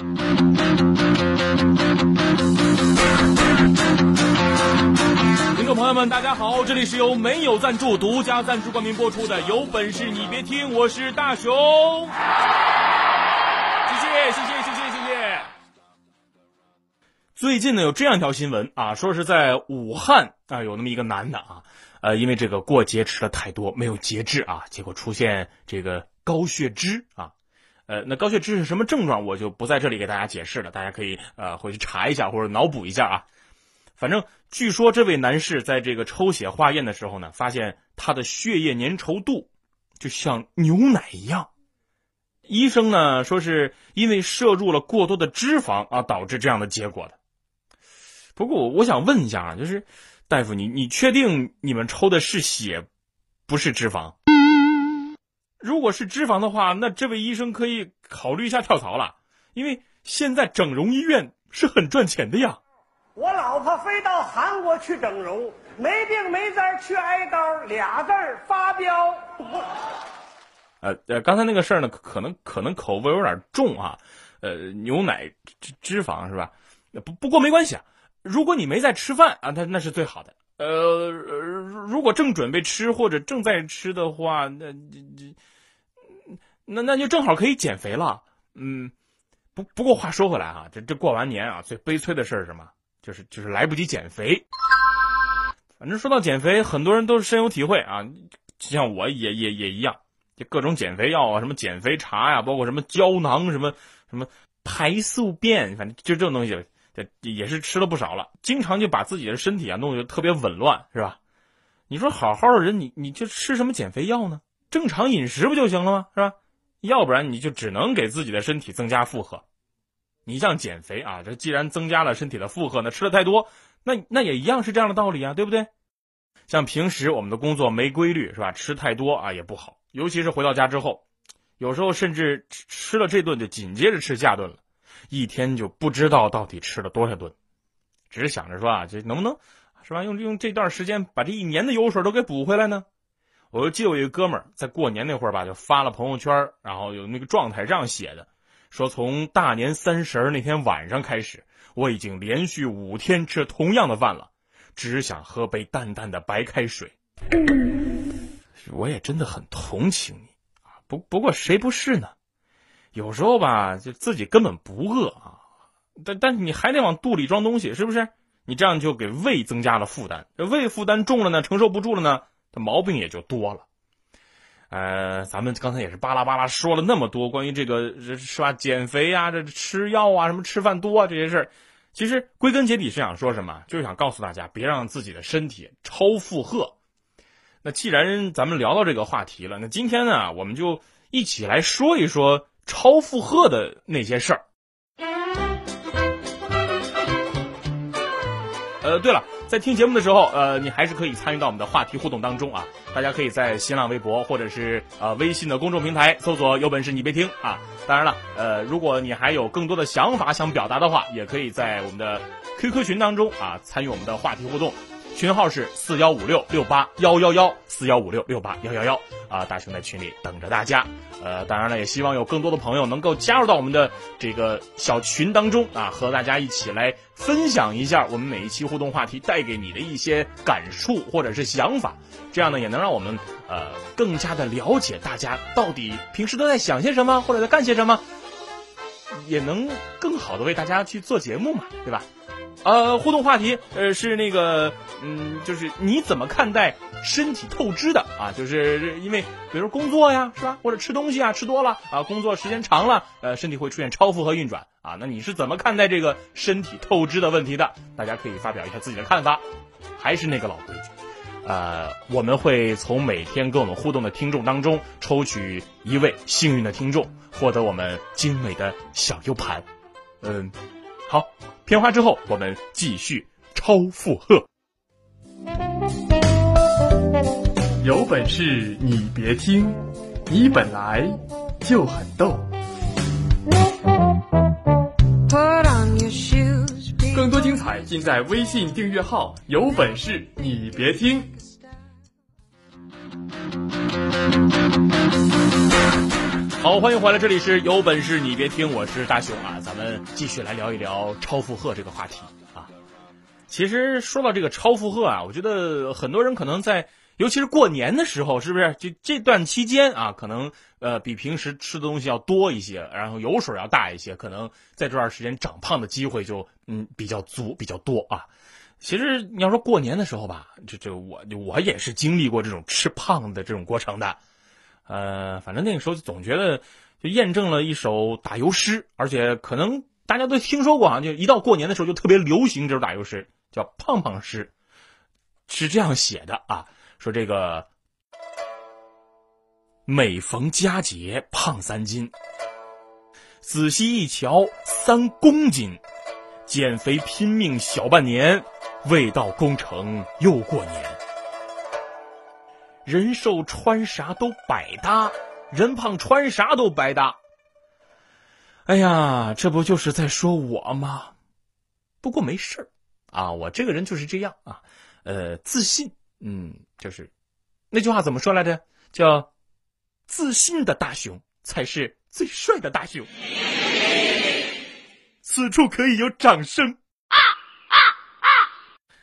听众朋友们，大家好！这里是由没有赞助、独家赞助冠名播出的《有本事你别听》，我是大熊。谢谢，谢谢，谢谢，谢谢。最近呢，有这样一条新闻啊，说是在武汉啊，有那么一个男的啊，呃，因为这个过节吃的太多，没有节制啊，结果出现这个高血脂啊。呃，那高血脂是什么症状，我就不在这里给大家解释了，大家可以呃回去查一下或者脑补一下啊。反正据说这位男士在这个抽血化验的时候呢，发现他的血液粘稠度就像牛奶一样。医生呢说是因为摄入了过多的脂肪啊导致这样的结果的。不过我我想问一下啊，就是大夫你你确定你们抽的是血，不是脂肪？如果是脂肪的话，那这位医生可以考虑一下跳槽了，因为现在整容医院是很赚钱的呀。我老婆飞到韩国去整容，没病没灾去挨刀，俩字儿发飙。呃呃，刚才那个事儿呢，可能可能口味有点重啊。呃，牛奶脂脂肪是吧？不不过没关系啊。如果你没在吃饭啊，那那是最好的。呃，如果正准备吃或者正在吃的话，那这那那就正好可以减肥了。嗯，不不过话说回来啊，这这过完年啊，最悲催的事是什么？就是就是来不及减肥，反正说到减肥，很多人都是深有体会啊，就像我也也也一样，就各种减肥药啊，什么减肥茶呀，包括什么胶囊，什么什么排宿便，反正就这种东西，这也是吃了不少了，经常就把自己的身体啊弄得特别紊乱，是吧？你说好好的人，你你就吃什么减肥药呢？正常饮食不就行了吗？是吧？要不然你就只能给自己的身体增加负荷。你像减肥啊，这既然增加了身体的负荷，那吃的太多，那那也一样是这样的道理啊，对不对？像平时我们的工作没规律是吧？吃太多啊也不好，尤其是回到家之后，有时候甚至吃了这顿就紧接着吃下顿了，一天就不知道到底吃了多少顿，只是想着说啊，这能不能是吧？用用这段时间把这一年的油水都给补回来呢？我就记得我一个哥们儿在过年那会儿吧，就发了朋友圈，然后有那个状态这样写的。说从大年三十那天晚上开始，我已经连续五天吃同样的饭了，只想喝杯淡淡的白开水。我也真的很同情你啊，不不过谁不是呢？有时候吧，就自己根本不饿啊，但但你还得往肚里装东西，是不是？你这样就给胃增加了负担，这胃负担重了呢，承受不住了呢，这毛病也就多了。呃，咱们刚才也是巴拉巴拉说了那么多关于这个是吧？减肥啊，这吃药啊，什么吃饭多啊这些事儿，其实归根结底是想说什么？就是想告诉大家，别让自己的身体超负荷。那既然咱们聊到这个话题了，那今天呢，我们就一起来说一说超负荷的那些事儿。呃，对了。在听节目的时候，呃，你还是可以参与到我们的话题互动当中啊。大家可以在新浪微博或者是呃微信的公众平台搜索“有本事你别听”啊。当然了，呃，如果你还有更多的想法想表达的话，也可以在我们的 QQ 群当中啊参与我们的话题互动。群号是四幺五六六八幺幺幺四幺五六六八幺幺幺啊，大熊在群里等着大家。呃，当然了，也希望有更多的朋友能够加入到我们的这个小群当中啊，和大家一起来分享一下我们每一期互动话题带给你的一些感触或者是想法。这样呢，也能让我们呃更加的了解大家到底平时都在想些什么或者在干些什么，也能更好的为大家去做节目嘛，对吧？呃，互动话题，呃，是那个，嗯，就是你怎么看待身体透支的啊？就是因为，比如工作呀，是吧？或者吃东西啊，吃多了啊，工作时间长了，呃，身体会出现超负荷运转啊。那你是怎么看待这个身体透支的问题的？大家可以发表一下自己的看法。还是那个老规矩，呃，我们会从每天跟我们互动的听众当中抽取一位幸运的听众，获得我们精美的小 U 盘。嗯，好，片花之后我们继续超负荷。有本事你别听，你本来就很逗。更多精彩尽在微信订阅号“有本事你别听”。好，欢迎回来，这里是有本事你别听，我是大雄啊，咱们继续来聊一聊超负荷这个话题啊。其实说到这个超负荷啊，我觉得很多人可能在，尤其是过年的时候，是不是？就这段期间啊，可能呃比平时吃的东西要多一些，然后油水要大一些，可能在这段时间长胖的机会就嗯比较足比较多啊。其实你要说过年的时候吧，这这我我也是经历过这种吃胖的这种过程的。呃，反正那个时候就总觉得，就验证了一首打油诗，而且可能大家都听说过啊，就一到过年的时候就特别流行这首打油诗，叫“胖胖诗”，是这样写的啊，说这个每逢佳节胖三斤，仔细一瞧三公斤，减肥拼命小半年，未到工程又过年。人瘦穿啥都百搭，人胖穿啥都百搭。哎呀，这不就是在说我吗？不过没事啊，我这个人就是这样啊，呃，自信，嗯，就是那句话怎么说来着？叫自信的大熊才是最帅的大熊。此处可以有掌声。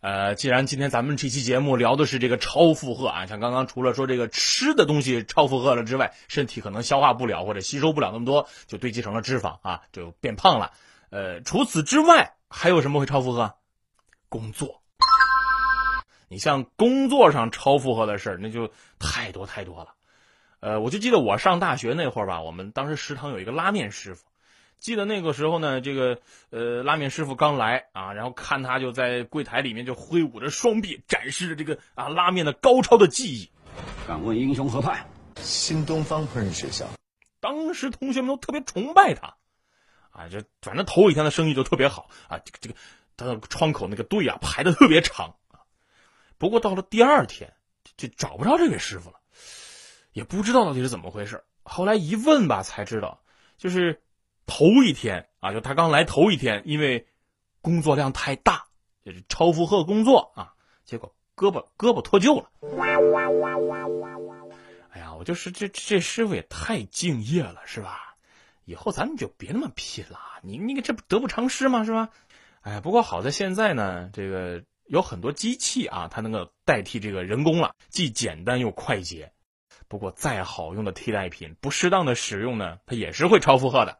呃，既然今天咱们这期节目聊的是这个超负荷啊，像刚刚除了说这个吃的东西超负荷了之外，身体可能消化不了或者吸收不了那么多，就堆积成了脂肪啊，就变胖了。呃，除此之外还有什么会超负荷？工作。你像工作上超负荷的事儿，那就太多太多了。呃，我就记得我上大学那会儿吧，我们当时食堂有一个拉面师傅。记得那个时候呢，这个呃拉面师傅刚来啊，然后看他就在柜台里面就挥舞着双臂，展示着这个啊拉面的高超的技艺。敢问英雄何派？新东方烹饪学校。当时同学们都特别崇拜他，啊，这反正头一天的生意就特别好啊，这个这个他的窗口那个队啊排的特别长啊。不过到了第二天就找不着这位师傅了，也不知道到底是怎么回事。后来一问吧，才知道就是。头一天啊，就他刚来头一天，因为工作量太大，就是超负荷工作啊，结果胳膊胳膊脱臼了。哎呀，我就是这这师傅也太敬业了，是吧？以后咱们就别那么拼了，你你这不得不偿失吗？是吧？哎，不过好在现在呢，这个有很多机器啊，它能够代替这个人工了，既简单又快捷。不过再好用的替代品，不适当的使用呢，它也是会超负荷的。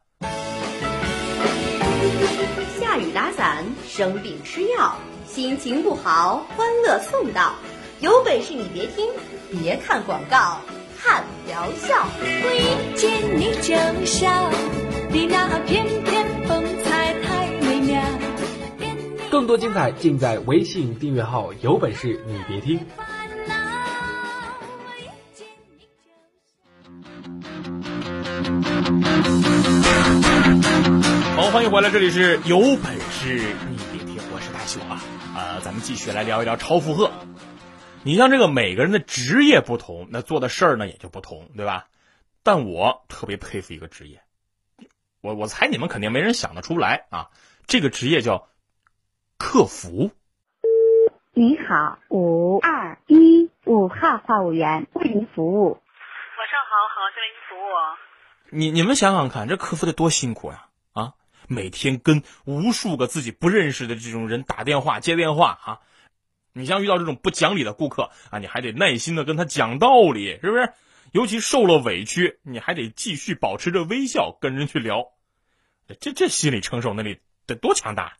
下雨打伞，生病吃药，心情不好，欢乐送到。有本事你别听，别看广告，看疗效。一见你就笑，你那翩翩风采太美妙。更多精彩尽在微信订阅号，有本事你别听。欢迎回来，这里是有本事你别听，我是大雄啊，啊，咱们继续来聊一聊超负荷。你像这个每个人的职业不同，那做的事儿呢也就不同，对吧？但我特别佩服一个职业，我我猜你们肯定没人想得出来啊，这个职业叫客服。你好，五二一五号话务员为您服务。晚上好，好，为您服务。你你们想想看，这客服得多辛苦呀！啊，每天跟无数个自己不认识的这种人打电话、接电话啊。你像遇到这种不讲理的顾客啊，你还得耐心的跟他讲道理，是不是？尤其受了委屈，你还得继续保持着微笑跟人去聊。这这心理承受能力得多强大！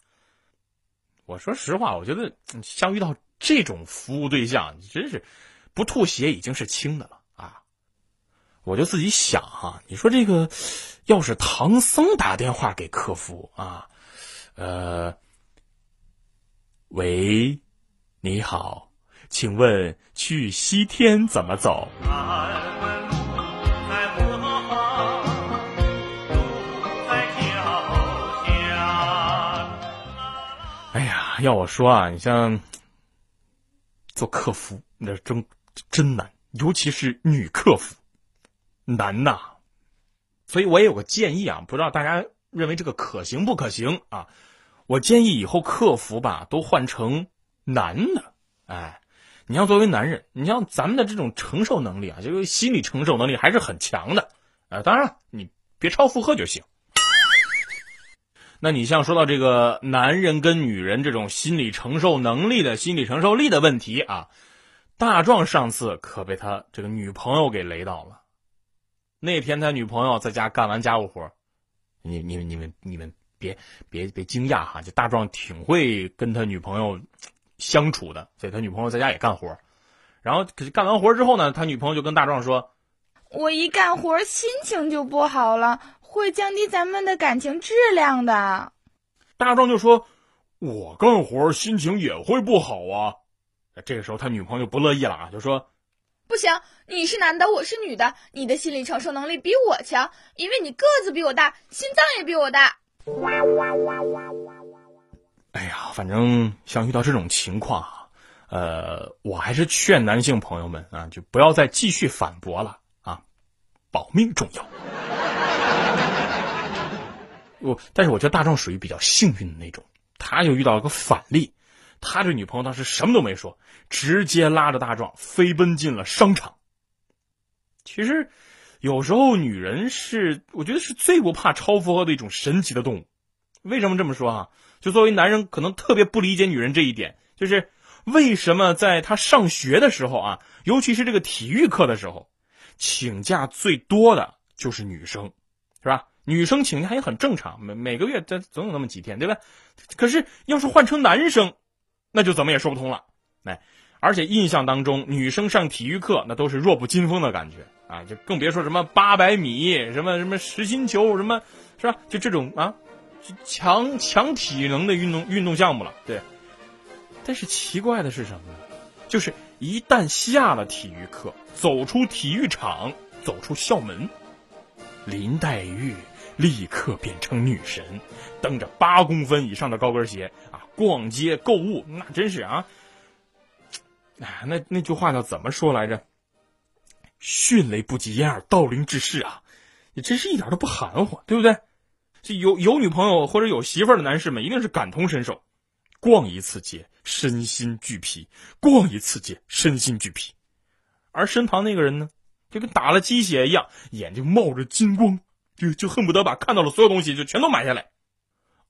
我说实话，我觉得像遇到这种服务对象，你真是不吐血已经是轻的了。我就自己想哈，你说这个，要是唐僧打电话给客服啊，呃，喂，你好，请问去西天怎么走？哎呀要我说啊，你像做客服，那真真难，尤其是女客服，难呐。所以我也有个建议啊，不知道大家认为这个可行不可行啊？我建议以后客服吧都换成男的。哎，你要作为男人，你像咱们的这种承受能力啊，这个心理承受能力还是很强的。啊，当然了你别超负荷就行。那你像说到这个男人跟女人这种心理承受能力的心理承受力的问题啊，大壮上次可被他这个女朋友给雷到了。那天他女朋友在家干完家务活，你、你们、你们、你们别别别惊讶哈，就大壮挺会跟他女朋友相处的，所以他女朋友在家也干活。然后可是干完活之后呢，他女朋友就跟大壮说：“我一干活心情就不好了。”会降低咱们的感情质量的。大壮就说：“我干活心情也会不好啊。”这个时候他女朋友不乐意了啊，就说：“不行，你是男的，我是女的，你的心理承受能力比我强，因为你个子比我大，心脏也比我大。”哎呀，反正像遇到这种情况啊，呃，我还是劝男性朋友们啊，就不要再继续反驳了啊，保命重要。我，但是我觉得大壮属于比较幸运的那种，他就遇到了个反例，他这女朋友当时什么都没说，直接拉着大壮飞奔进了商场。其实，有时候女人是，我觉得是最不怕超负荷的一种神奇的动物。为什么这么说啊？就作为男人，可能特别不理解女人这一点，就是为什么在他上学的时候啊，尤其是这个体育课的时候，请假最多的就是女生，是吧？女生请假也很正常，每每个月这总有那么几天，对吧？可是要是换成男生，那就怎么也说不通了。哎，而且印象当中，女生上体育课那都是弱不禁风的感觉啊，就更别说什么八百米、什么什么实心球、什么，是吧？就这种啊，强强体能的运动运动项目了。对。但是奇怪的是什么呢？就是一旦下了体育课，走出体育场，走出校门，林黛玉。立刻变成女神，蹬着八公分以上的高跟鞋啊，逛街购物，那真是啊！哎，那那句话叫怎么说来着？迅雷不及掩耳盗铃之势啊！你真是一点都不含糊，对不对？这有有女朋友或者有媳妇儿的男士们一定是感同身受。逛一次街，身心俱疲；逛一次街，身心俱疲。而身旁那个人呢，就跟打了鸡血一样，眼睛冒着金光。就就恨不得把看到的所有东西就全都买下来，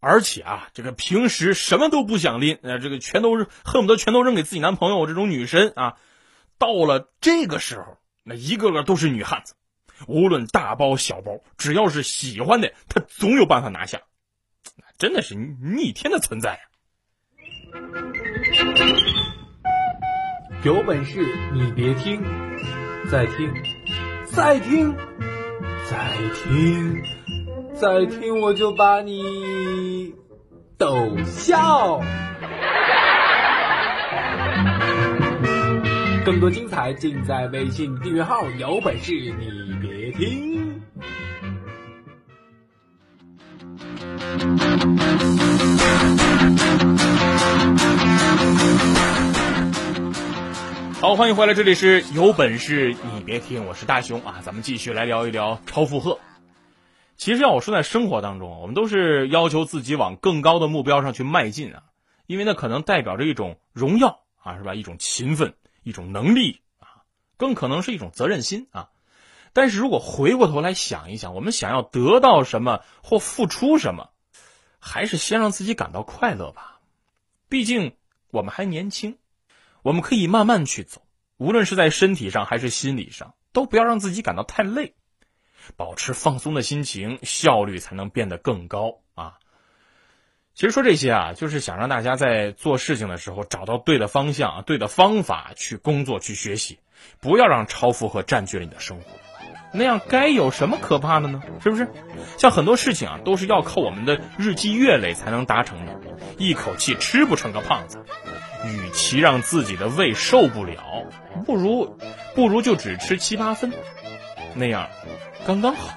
而且啊，这个平时什么都不想拎，呃，这个全都是恨不得全都扔给自己男朋友这种女神啊，到了这个时候，那一个个都是女汉子，无论大包小包，只要是喜欢的，她总有办法拿下，真的是逆天的存在啊！有本事你别听，再听，再听。再听，再听，我就把你逗笑。更多精彩尽在微信订阅号，有本事你别听。好，欢迎回来，这里是有本事你别听，我是大熊啊，咱们继续来聊一聊超负荷。其实要我说，在生活当中，我们都是要求自己往更高的目标上去迈进啊，因为那可能代表着一种荣耀啊，是吧？一种勤奋，一种能力啊，更可能是一种责任心啊。但是如果回过头来想一想，我们想要得到什么或付出什么，还是先让自己感到快乐吧，毕竟我们还年轻。我们可以慢慢去走，无论是在身体上还是心理上，都不要让自己感到太累，保持放松的心情，效率才能变得更高啊。其实说这些啊，就是想让大家在做事情的时候找到对的方向、对的方法去工作、去学习，不要让超负荷占据了你的生活，那样该有什么可怕的呢？是不是？像很多事情啊，都是要靠我们的日积月累才能达成的，一口气吃不成个胖子。与其让自己的胃受不了，不如不如就只吃七八分，那样刚刚好。